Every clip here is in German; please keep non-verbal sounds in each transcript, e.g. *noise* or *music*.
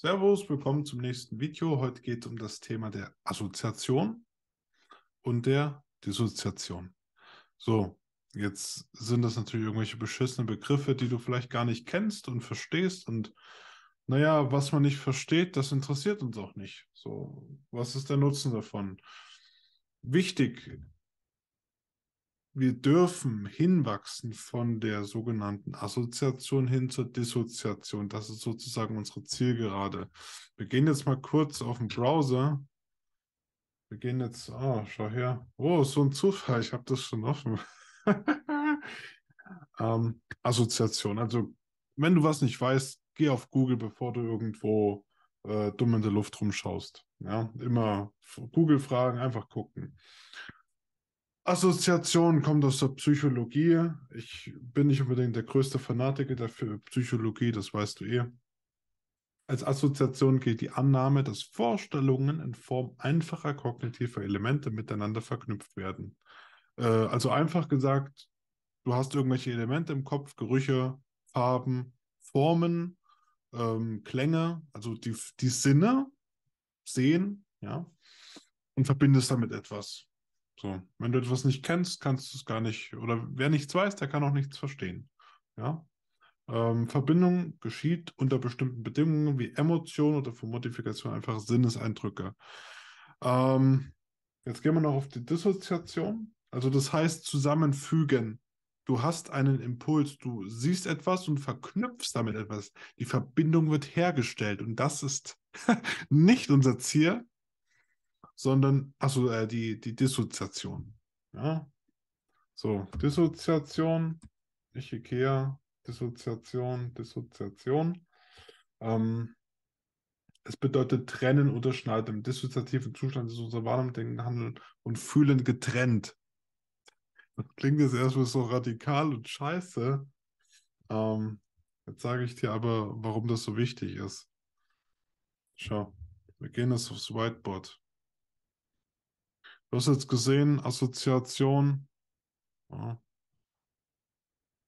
Servus, willkommen zum nächsten Video. Heute geht es um das Thema der Assoziation und der Dissoziation. So, jetzt sind das natürlich irgendwelche beschissene Begriffe, die du vielleicht gar nicht kennst und verstehst. Und naja, was man nicht versteht, das interessiert uns auch nicht. So, was ist der Nutzen davon? Wichtig wir dürfen hinwachsen von der sogenannten Assoziation hin zur Dissoziation. Das ist sozusagen unsere Zielgerade. Wir gehen jetzt mal kurz auf den Browser. Wir gehen jetzt, oh, schau her. Oh, so ein Zufall, ich habe das schon offen. *laughs* ähm, Assoziation. Also, wenn du was nicht weißt, geh auf Google, bevor du irgendwo äh, dumm in der Luft rumschaust. Ja, immer Google fragen, einfach gucken. Assoziation kommt aus der Psychologie. Ich bin nicht unbedingt der größte Fanatiker dafür Psychologie, das weißt du eh. Als Assoziation gilt die Annahme, dass Vorstellungen in Form einfacher kognitiver Elemente miteinander verknüpft werden. Äh, also einfach gesagt, du hast irgendwelche Elemente im Kopf, Gerüche, Farben, Formen, ähm, Klänge, also die, die Sinne sehen, ja, und verbindest damit etwas. So, wenn du etwas nicht kennst, kannst du es gar nicht, oder wer nichts weiß, der kann auch nichts verstehen. Ja. Ähm, Verbindung geschieht unter bestimmten Bedingungen wie Emotion oder für Modifikation einfach Sinneseindrücke. Ähm, jetzt gehen wir noch auf die Dissoziation. Also das heißt zusammenfügen. Du hast einen Impuls, du siehst etwas und verknüpfst damit etwas. Die Verbindung wird hergestellt und das ist *laughs* nicht unser Ziel, sondern, also äh, die, die Dissoziation. Ja. So, Dissoziation, ich Ikea, Dissoziation, Dissoziation. Ähm, es bedeutet trennen oder schneiden. Im dissoziativen Zustand ist unser Wahrnehmung, Denken, Handeln und Fühlen getrennt. Das klingt jetzt erstmal so radikal und scheiße. Ähm, jetzt sage ich dir aber, warum das so wichtig ist. Schau, wir gehen jetzt aufs Whiteboard. Du hast jetzt gesehen, Assoziation. Ja.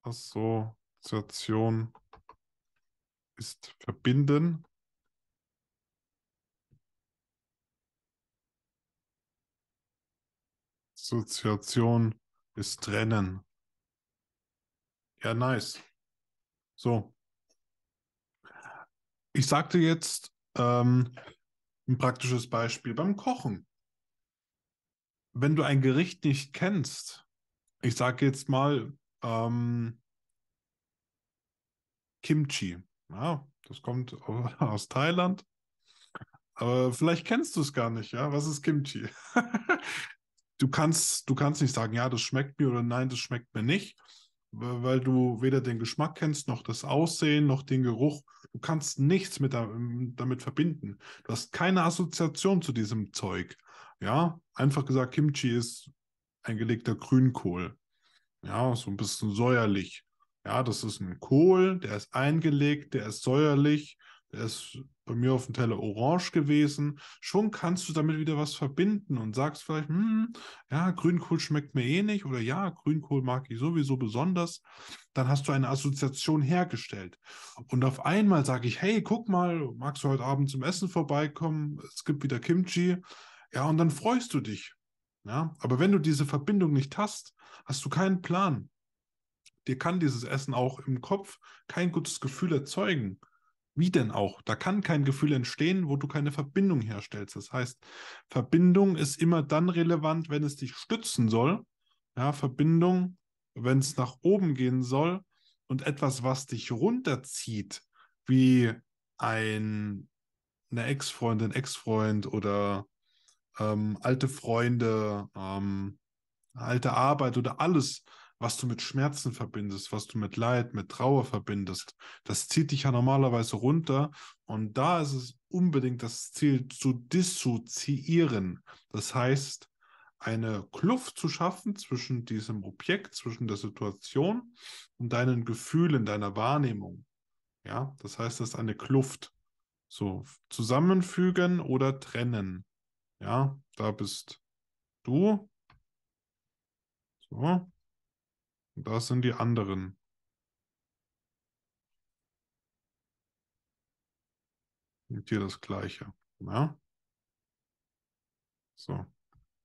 Assoziation ist verbinden. Assoziation ist trennen. Ja, nice. So. Ich sagte jetzt ähm, ein praktisches Beispiel beim Kochen wenn du ein Gericht nicht kennst, ich sage jetzt mal ähm, Kimchi, ja, das kommt *laughs* aus Thailand, aber vielleicht kennst du es gar nicht, ja, was ist Kimchi? *laughs* du kannst, du kannst nicht sagen, ja, das schmeckt mir oder nein, das schmeckt mir nicht, weil du weder den Geschmack kennst, noch das Aussehen, noch den Geruch. Du kannst nichts mit damit verbinden. Du hast keine Assoziation zu diesem Zeug. Ja, einfach gesagt, Kimchi ist eingelegter Grünkohl. Ja, so ein bisschen säuerlich. Ja, das ist ein Kohl, der ist eingelegt, der ist säuerlich, der ist bei mir auf dem Teller orange gewesen. Schon kannst du damit wieder was verbinden und sagst vielleicht, hm, ja, Grünkohl schmeckt mir eh nicht oder ja, Grünkohl mag ich sowieso besonders. Dann hast du eine Assoziation hergestellt. Und auf einmal sage ich, hey, guck mal, magst du heute Abend zum Essen vorbeikommen? Es gibt wieder Kimchi. Ja, und dann freust du dich. Ja, aber wenn du diese Verbindung nicht hast, hast du keinen Plan. Dir kann dieses Essen auch im Kopf kein gutes Gefühl erzeugen. Wie denn auch? Da kann kein Gefühl entstehen, wo du keine Verbindung herstellst. Das heißt, Verbindung ist immer dann relevant, wenn es dich stützen soll. Ja, Verbindung, wenn es nach oben gehen soll und etwas, was dich runterzieht, wie ein, eine Ex-Freundin, Ex-Freund oder ähm, alte Freunde, ähm, alte Arbeit oder alles, was du mit Schmerzen verbindest, was du mit Leid, mit Trauer verbindest, das zieht dich ja normalerweise runter. Und da ist es unbedingt das Ziel zu dissoziieren. Das heißt, eine Kluft zu schaffen zwischen diesem Objekt, zwischen der Situation und deinen Gefühlen, deiner Wahrnehmung. Ja, das heißt, das ist eine Kluft. So, zusammenfügen oder trennen. Ja, da bist du. So. Und da sind die anderen. Mit dir das Gleiche. Ja? So.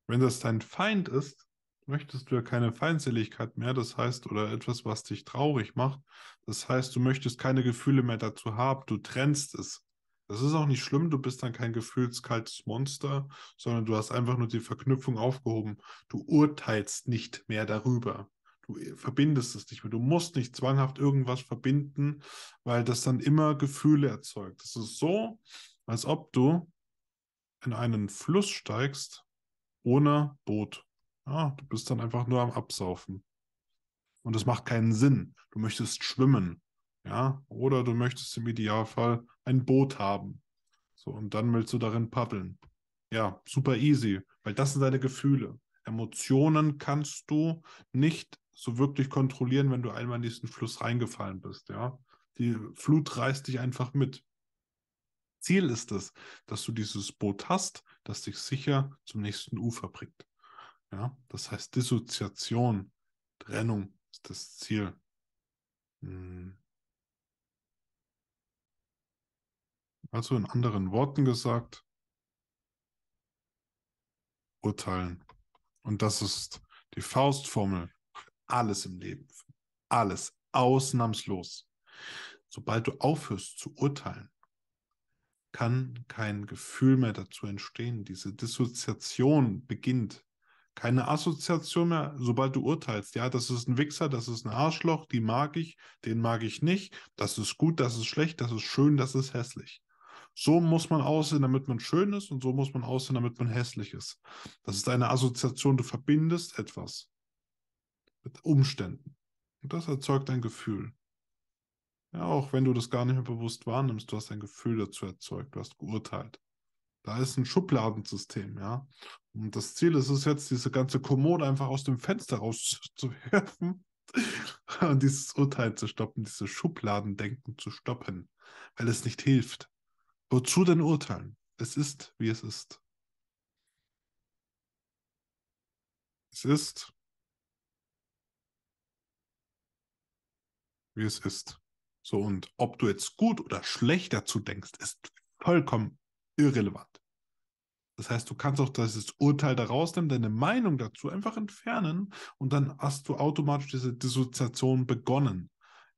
Wenn das dein Feind ist, möchtest du ja keine Feindseligkeit mehr, das heißt, oder etwas, was dich traurig macht. Das heißt, du möchtest keine Gefühle mehr dazu haben, du trennst es. Das ist auch nicht schlimm, du bist dann kein gefühlskaltes Monster, sondern du hast einfach nur die Verknüpfung aufgehoben. Du urteilst nicht mehr darüber. Du verbindest es nicht mehr. Du musst nicht zwanghaft irgendwas verbinden, weil das dann immer Gefühle erzeugt. Es ist so, als ob du in einen Fluss steigst ohne Boot. Ja, du bist dann einfach nur am Absaufen. Und es macht keinen Sinn. Du möchtest schwimmen. Ja, oder du möchtest im Idealfall ein Boot haben. So, und dann willst du darin paddeln. Ja, super easy, weil das sind deine Gefühle. Emotionen kannst du nicht so wirklich kontrollieren, wenn du einmal in diesen Fluss reingefallen bist. Ja, die Flut reißt dich einfach mit. Ziel ist es, dass du dieses Boot hast, das dich sicher zum nächsten Ufer bringt. Ja, das heißt Dissoziation, Trennung ist das Ziel. Hm. Also in anderen Worten gesagt, urteilen. Und das ist die Faustformel. Alles im Leben. Alles. Ausnahmslos. Sobald du aufhörst zu urteilen, kann kein Gefühl mehr dazu entstehen. Diese Dissoziation beginnt. Keine Assoziation mehr, sobald du urteilst. Ja, das ist ein Wichser, das ist ein Arschloch, die mag ich, den mag ich nicht. Das ist gut, das ist schlecht, das ist schön, das ist hässlich. So muss man aussehen, damit man schön ist und so muss man aussehen, damit man hässlich ist. Das ist eine Assoziation, du verbindest etwas mit Umständen. Und das erzeugt ein Gefühl. Ja, auch wenn du das gar nicht mehr bewusst wahrnimmst, du hast ein Gefühl dazu erzeugt, du hast geurteilt. Da ist ein Schubladensystem, ja. Und das Ziel ist es jetzt, diese ganze Kommode einfach aus dem Fenster rauszuwerfen *laughs* und dieses Urteil zu stoppen, dieses Schubladendenken zu stoppen, weil es nicht hilft. Wozu denn urteilen? Es ist, wie es ist. Es ist, wie es ist. So, und ob du jetzt gut oder schlecht dazu denkst, ist vollkommen irrelevant. Das heißt, du kannst auch dieses Urteil da rausnehmen, deine Meinung dazu einfach entfernen und dann hast du automatisch diese Dissoziation begonnen.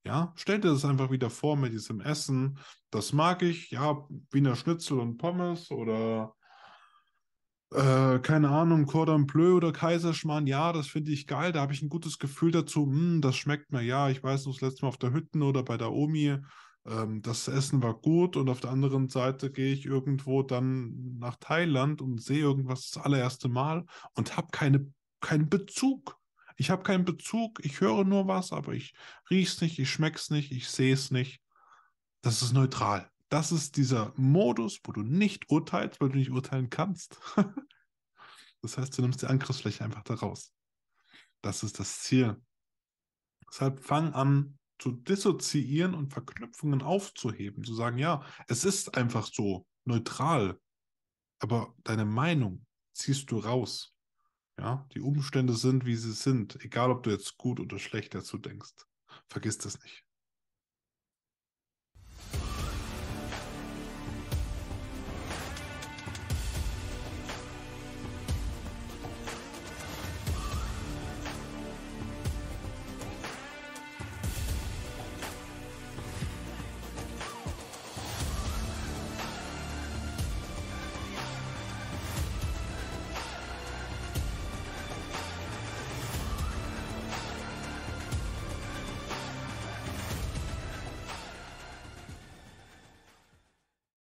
Ja, stell dir das einfach wieder vor mit diesem Essen. Das mag ich, ja, Wiener Schnitzel und Pommes oder äh, keine Ahnung, Cordon Bleu oder Kaiserschmarrn, ja, das finde ich geil, da habe ich ein gutes Gefühl dazu, hm, das schmeckt mir, ja, ich weiß noch das letzte Mal auf der Hütten oder bei der Omi, ähm, das Essen war gut und auf der anderen Seite gehe ich irgendwo dann nach Thailand und sehe irgendwas das allererste Mal und habe keine, keinen Bezug. Ich habe keinen Bezug, ich höre nur was, aber ich rieche es nicht, ich schmecke es nicht, ich sehe es nicht. Das ist neutral. Das ist dieser Modus, wo du nicht urteilst, weil du nicht urteilen kannst. *laughs* das heißt, du nimmst die Angriffsfläche einfach da raus. Das ist das Ziel. Deshalb fang an zu dissoziieren und Verknüpfungen aufzuheben, zu sagen, ja, es ist einfach so neutral, aber deine Meinung ziehst du raus. Ja, die Umstände sind, wie sie sind, egal ob du jetzt gut oder schlecht dazu denkst. Vergiss das nicht.